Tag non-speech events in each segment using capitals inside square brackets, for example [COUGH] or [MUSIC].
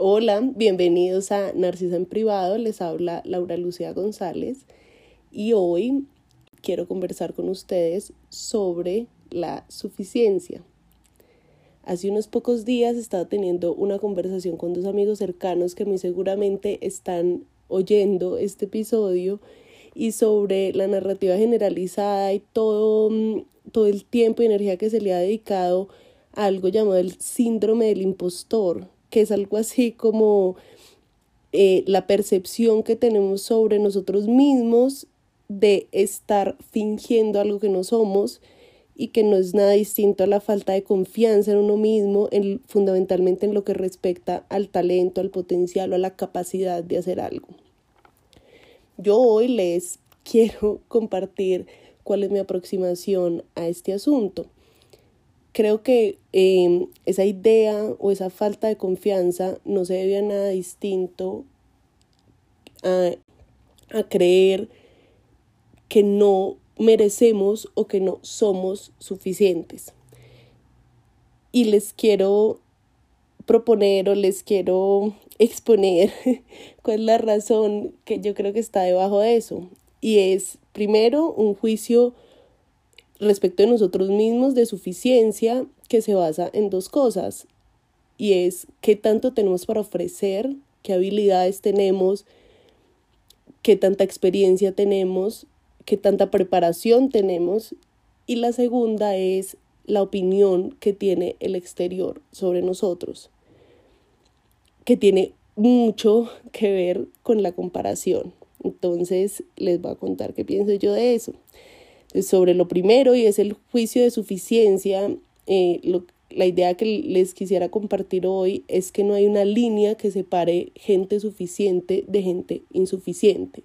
Hola, bienvenidos a Narcisa en Privado, les habla Laura Lucía González. Y hoy quiero conversar con ustedes sobre la suficiencia. Hace unos pocos días estaba teniendo una conversación con dos amigos cercanos que muy seguramente están oyendo este episodio y sobre la narrativa generalizada y todo, mm, todo el tiempo y energía que se le ha dedicado a algo llamado el síndrome del impostor, que es algo así como eh, la percepción que tenemos sobre nosotros mismos de estar fingiendo algo que no somos y que no es nada distinto a la falta de confianza en uno mismo, en, fundamentalmente en lo que respecta al talento, al potencial o a la capacidad de hacer algo. Yo hoy les [LAUGHS] quiero compartir cuál es mi aproximación a este asunto creo que em, esa idea o esa falta de confianza no se debe a nada distinto a, a creer que no merecemos o que no somos suficientes. Y les quiero proponer o les quiero [LAUGHS] exponer [LAUGHS] cuál es la razón que yo creo que está debajo de eso. Y es, primero, un juicio respecto de nosotros mismos de suficiencia que se basa en dos cosas y es qué tanto tenemos para ofrecer, qué habilidades tenemos, qué tanta experiencia tenemos, qué tanta preparación tenemos y la segunda es la opinión que tiene el exterior sobre nosotros, que tiene mucho que ver con la comparación. Entonces les voy a contar qué pienso yo de eso sobre lo primero y es el juicio de suficiencia. Eh, la idea que les quisiera compartir hoy es que no hay una línea que separe gente suficiente de gente insuficiente.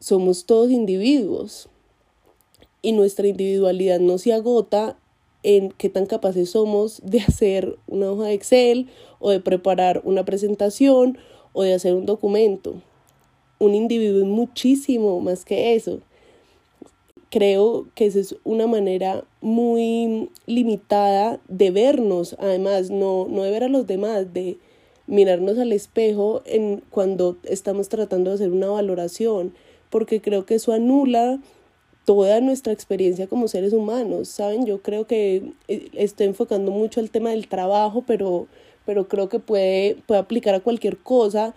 Somos todos individuos y nuestra individualidad no se agota en qué tan capaces somos de hacer una hoja de Excel o de preparar una presentación o de hacer un documento. Un individuo es muchísimo más que eso creo que esa es una manera muy limitada de vernos, además, no, no de ver a los demás, de mirarnos al espejo en cuando estamos tratando de hacer una valoración, porque creo que eso anula toda nuestra experiencia como seres humanos, ¿saben? Yo creo que eh, estoy enfocando mucho el tema del trabajo, pero, pero creo que puede, puede aplicar a cualquier cosa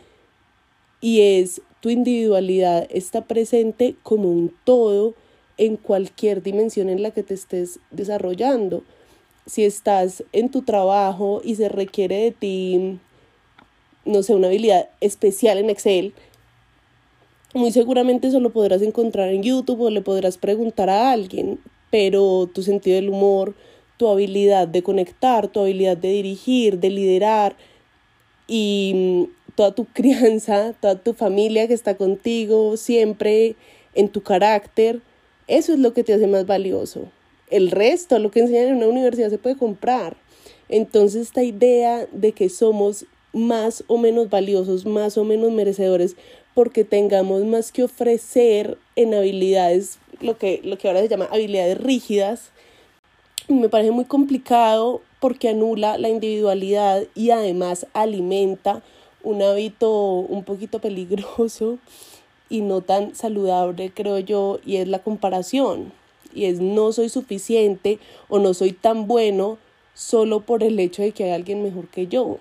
y es tu individualidad está presente como un todo en cualquier dimensión en la que te estés desarrollando. Si estás en tu trabajo y se requiere de ti, no sé, una habilidad especial en Excel, muy seguramente eso lo podrás encontrar en YouTube o le podrás preguntar a alguien, pero tu sentido del humor, tu habilidad de conectar, tu habilidad de dirigir, de liderar y toda tu [LAUGHS] crianza, toda tu familia que está contigo, siempre en tu carácter, eso es lo que te hace más valioso. El resto, lo que enseñan en una universidad, se puede comprar. Entonces, esta idea de que somos más o menos valiosos, más o menos merecedores, porque tengamos más que ofrecer en habilidades, lo que, lo que ahora se llama habilidades rígidas, me parece muy complicado porque anula la individualidad y además alimenta un hábito un poquito peligroso y no tan saludable, creo yo, y es la comparación. Y es no soy suficiente o no soy tan bueno solo por el hecho de que hay alguien mejor que yo.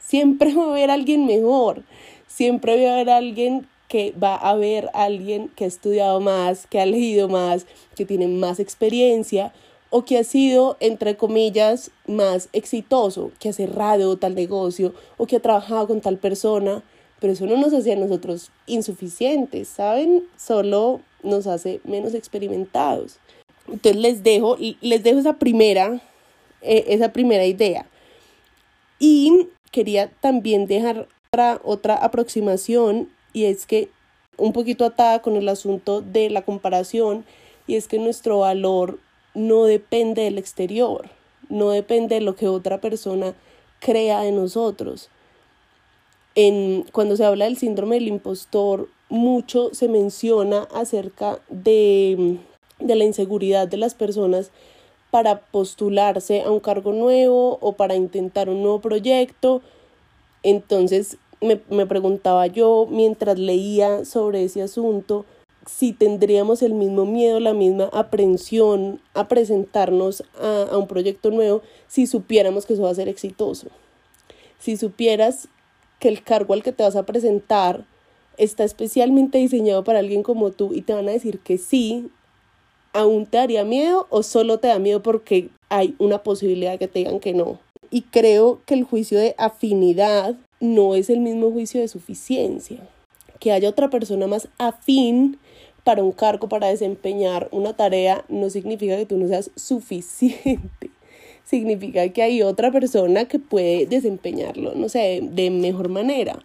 Siempre [LAUGHS] va a haber alguien mejor, siempre va a haber alguien que va a haber alguien que ha estudiado más, que ha leído más, que tiene más experiencia o que ha sido, entre comillas, más exitoso, que ha cerrado tal negocio o que ha trabajado con tal persona pero eso no nos hace a nosotros insuficientes, ¿saben? Solo nos hace menos experimentados. Entonces les dejo, les dejo esa primera, eh, esa primera idea. Y quería también dejar otra, otra aproximación y es que un poquito atada con el asunto de la comparación y es que nuestro valor no depende del exterior, no depende de lo que otra persona crea de nosotros en, cuando se habla del síndrome del impostor, mucho se menciona acerca de, de la inseguridad de las personas para postularse a un cargo nuevo o para intentar un nuevo proyecto. Entonces me, me preguntaba yo mientras leía sobre ese asunto si tendríamos el mismo miedo, la misma aprensión a presentarnos a, a, un proyecto nuevo si supiéramos que eso va a ser exitoso. Si supieras que el cargo al que te vas a presentar está especialmente diseñado para alguien como tú y te van a decir que sí, ¿aún te daría miedo o solo te da miedo porque hay una posibilidad que te digan que no? Y creo que el juicio de afinidad no es el mismo juicio de suficiencia. Que haya otra persona más afín para un cargo, para desempeñar una tarea, no significa que tú no seas suficiente. Significa que hay otra persona que puede desempeñarlo, no sé, de mejor manera.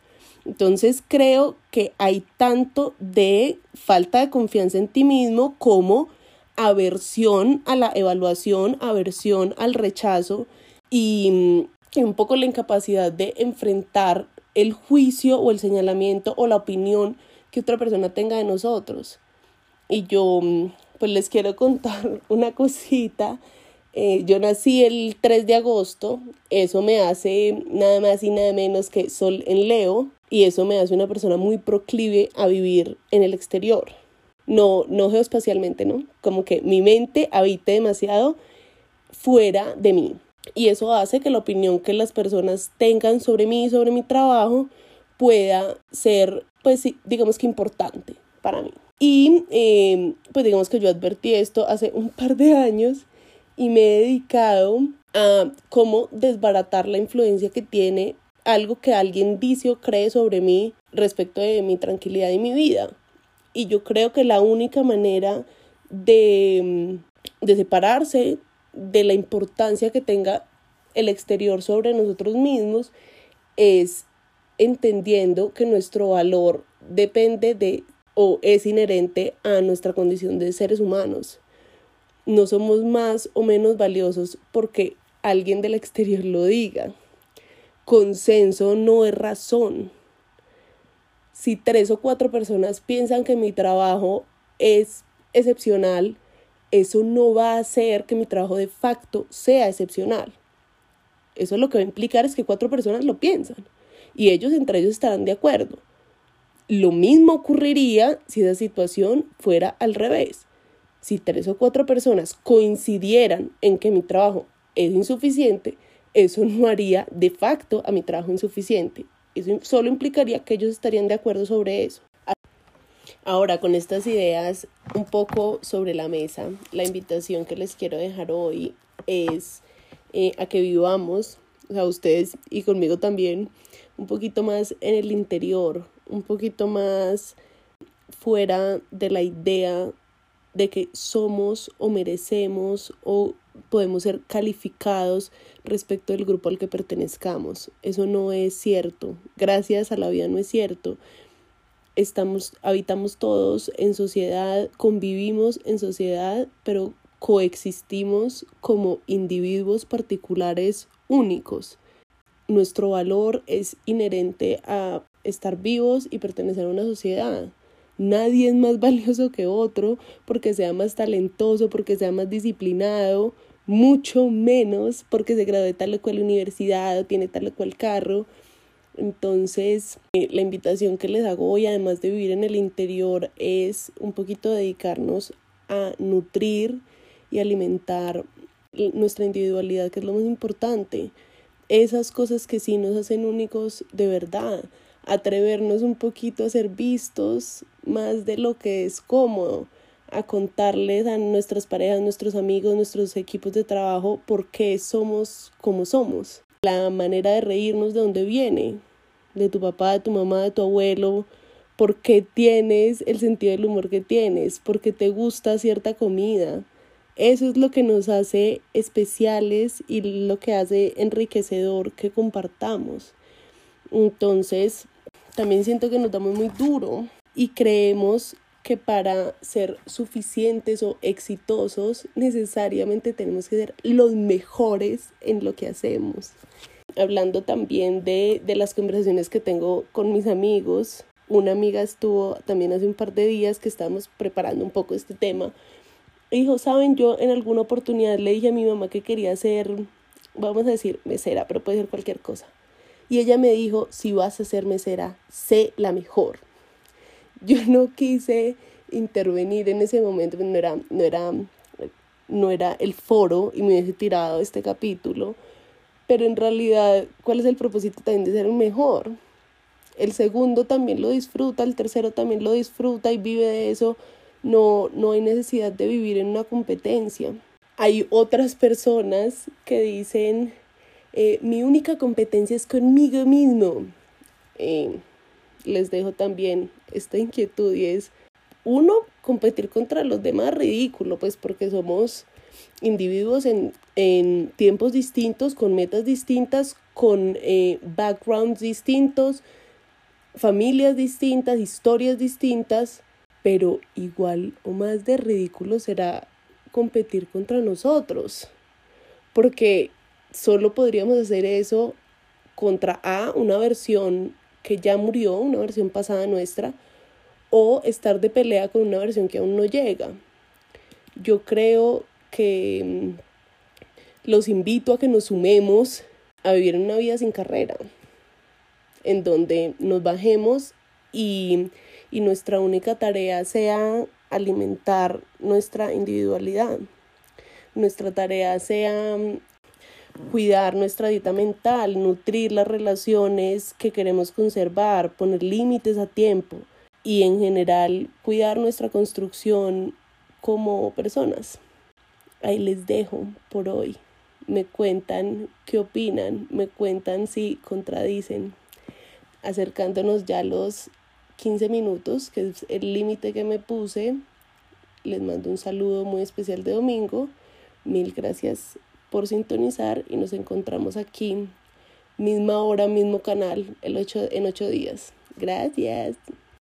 Entonces creo que hay tanto de falta de confianza en ti mismo como aversión a la evaluación, aversión al rechazo y, y un poco la incapacidad de enfrentar el juicio o el señalamiento o la opinión que otra persona tenga de nosotros. Y yo pues les quiero contar [LAUGHS] una cosita. Eh, yo nací el 3 de agosto, eso me hace nada más y nada menos que Sol en Leo, y eso me hace una persona muy proclive a vivir en el exterior. No, no geoespacialmente, ¿no? Como que mi mente habite demasiado fuera de mí. Y eso hace que la opinión que las personas tengan sobre mí y sobre mi trabajo pueda ser, pues digamos que importante para mí. Y em, pues digamos que yo advertí esto hace un par de años y me he dedicado a cómo desbaratar la influencia que tiene algo que alguien dice o cree sobre mí respecto de mi tranquilidad y mi vida. Y yo creo que la única manera de, de separarse de la importancia que tenga el exterior sobre nosotros mismos es entendiendo que nuestro valor depende de o es inherente a nuestra condición de seres humanos. No somos más o menos valiosos porque alguien del exterior lo diga consenso no es razón. Si tres o cuatro personas piensan que mi trabajo es excepcional, eso no va a hacer que mi trabajo de facto sea excepcional. Eso lo que va a implicar es que cuatro personas lo piensan y ellos entre ellos estarán de acuerdo. Lo mismo ocurriría si esa situación fuera al revés. Si tres o cuatro personas coincidieran en que mi trabajo es insuficiente, eso no haría de facto a mi trabajo insuficiente. Eso solo implicaría que ellos estarían de acuerdo sobre eso. Ahora, con estas ideas un poco sobre la mesa, la invitación que les quiero dejar hoy es eh, a que vivamos, o sea, ustedes y conmigo también, un poquito más en el interior, un poquito más fuera de la idea de que somos o merecemos o podemos ser calificados respecto del grupo al que pertenezcamos. Eso no es cierto. Gracias a la vida no es cierto. Estamos, habitamos todos en sociedad, convivimos en sociedad, pero coexistimos como individuos particulares únicos. Nuestro valor es inherente a estar vivos y pertenecer a una sociedad. Nadie es más [LAUGHS] valioso que otro porque sea más talentoso, porque sea más disciplinado, mucho menos porque se graduó de tal o cual universidad o tiene tal o cual carro. Entonces, eh, la invitación que les hago hoy, además de vivir en el interior, es un poquito dedicarnos a nutrir y alimentar nuestra individualidad, que es lo más importante. Esas cosas que sí nos hacen únicos de verdad. Atrevernos un poquito a ser vistos más de lo que es cómodo a contarles a nuestras parejas, nuestros amigos, nuestros equipos de trabajo por qué somos como somos. La manera de reírnos de dónde viene, de tu papá, de tu mamá, de tu abuelo, por qué tienes el sentido del humor que tienes, por qué te gusta cierta comida. Eso es lo que nos hace especiales y lo que hace enriquecedor que compartamos. Entonces, también siento que nos damos muy duro y creemos que para ser suficientes o exitosos necesariamente tenemos que ser los mejores en lo que hacemos. Hablando también de, de las conversaciones que tengo con mis amigos, una amiga estuvo también hace un par de días que estábamos preparando un poco este tema dijo, saben, yo en alguna oportunidad le dije a mi mamá que quería ser, vamos a decir, mesera, pero puede ser cualquier cosa. Y ella me dijo, si vas a ser mesera, sé la mejor. Yo [LAUGHS] no quise intervenir en ese momento, no era, no era, no era el foro y me hubiese tirado este capítulo, pero en realidad, ¿cuál es el propósito también de ser el mejor? El segundo también lo disfruta, el tercero también lo disfruta y vive de eso. No, no hay necesidad de vivir en una competencia. Hay otras personas que dicen, eh, mi única competencia es conmigo mismo. Eh, les dejo también esta inquietud y es, uno, competir contra los demás ridículo, pues porque somos individuos en, en tiempos distintos, con metas distintas, con eh, backgrounds distintos, familias distintas, historias distintas, pero igual o más de ridículo será competir contra nosotros, porque solo podríamos hacer eso contra A, una versión que ya murió, una versión pasada nuestra, o estar de pelea con una versión que aún no llega. Yo creo que mm, los invito a que nos sumemos a vivir una vida sin carrera, en donde nos bajemos y, y nuestra única tarea sea alimentar nuestra individualidad. Nuestra tarea sea mm, cuidar nuestra dieta mental, nutrir las relaciones que queremos conservar, poner límites a tiempo y en general cuidar nuestra construcción como personas. Ahí les dejo por hoy. Me cuentan qué opinan, me cuentan si contradicen. Acercándonos ya los 15 minutos, que es el límite que me puse. Les mando un saludo muy especial de domingo. Mil gracias por sintonizar y nos encontramos aquí, misma hora, mismo canal, el en ocho días. Gracias.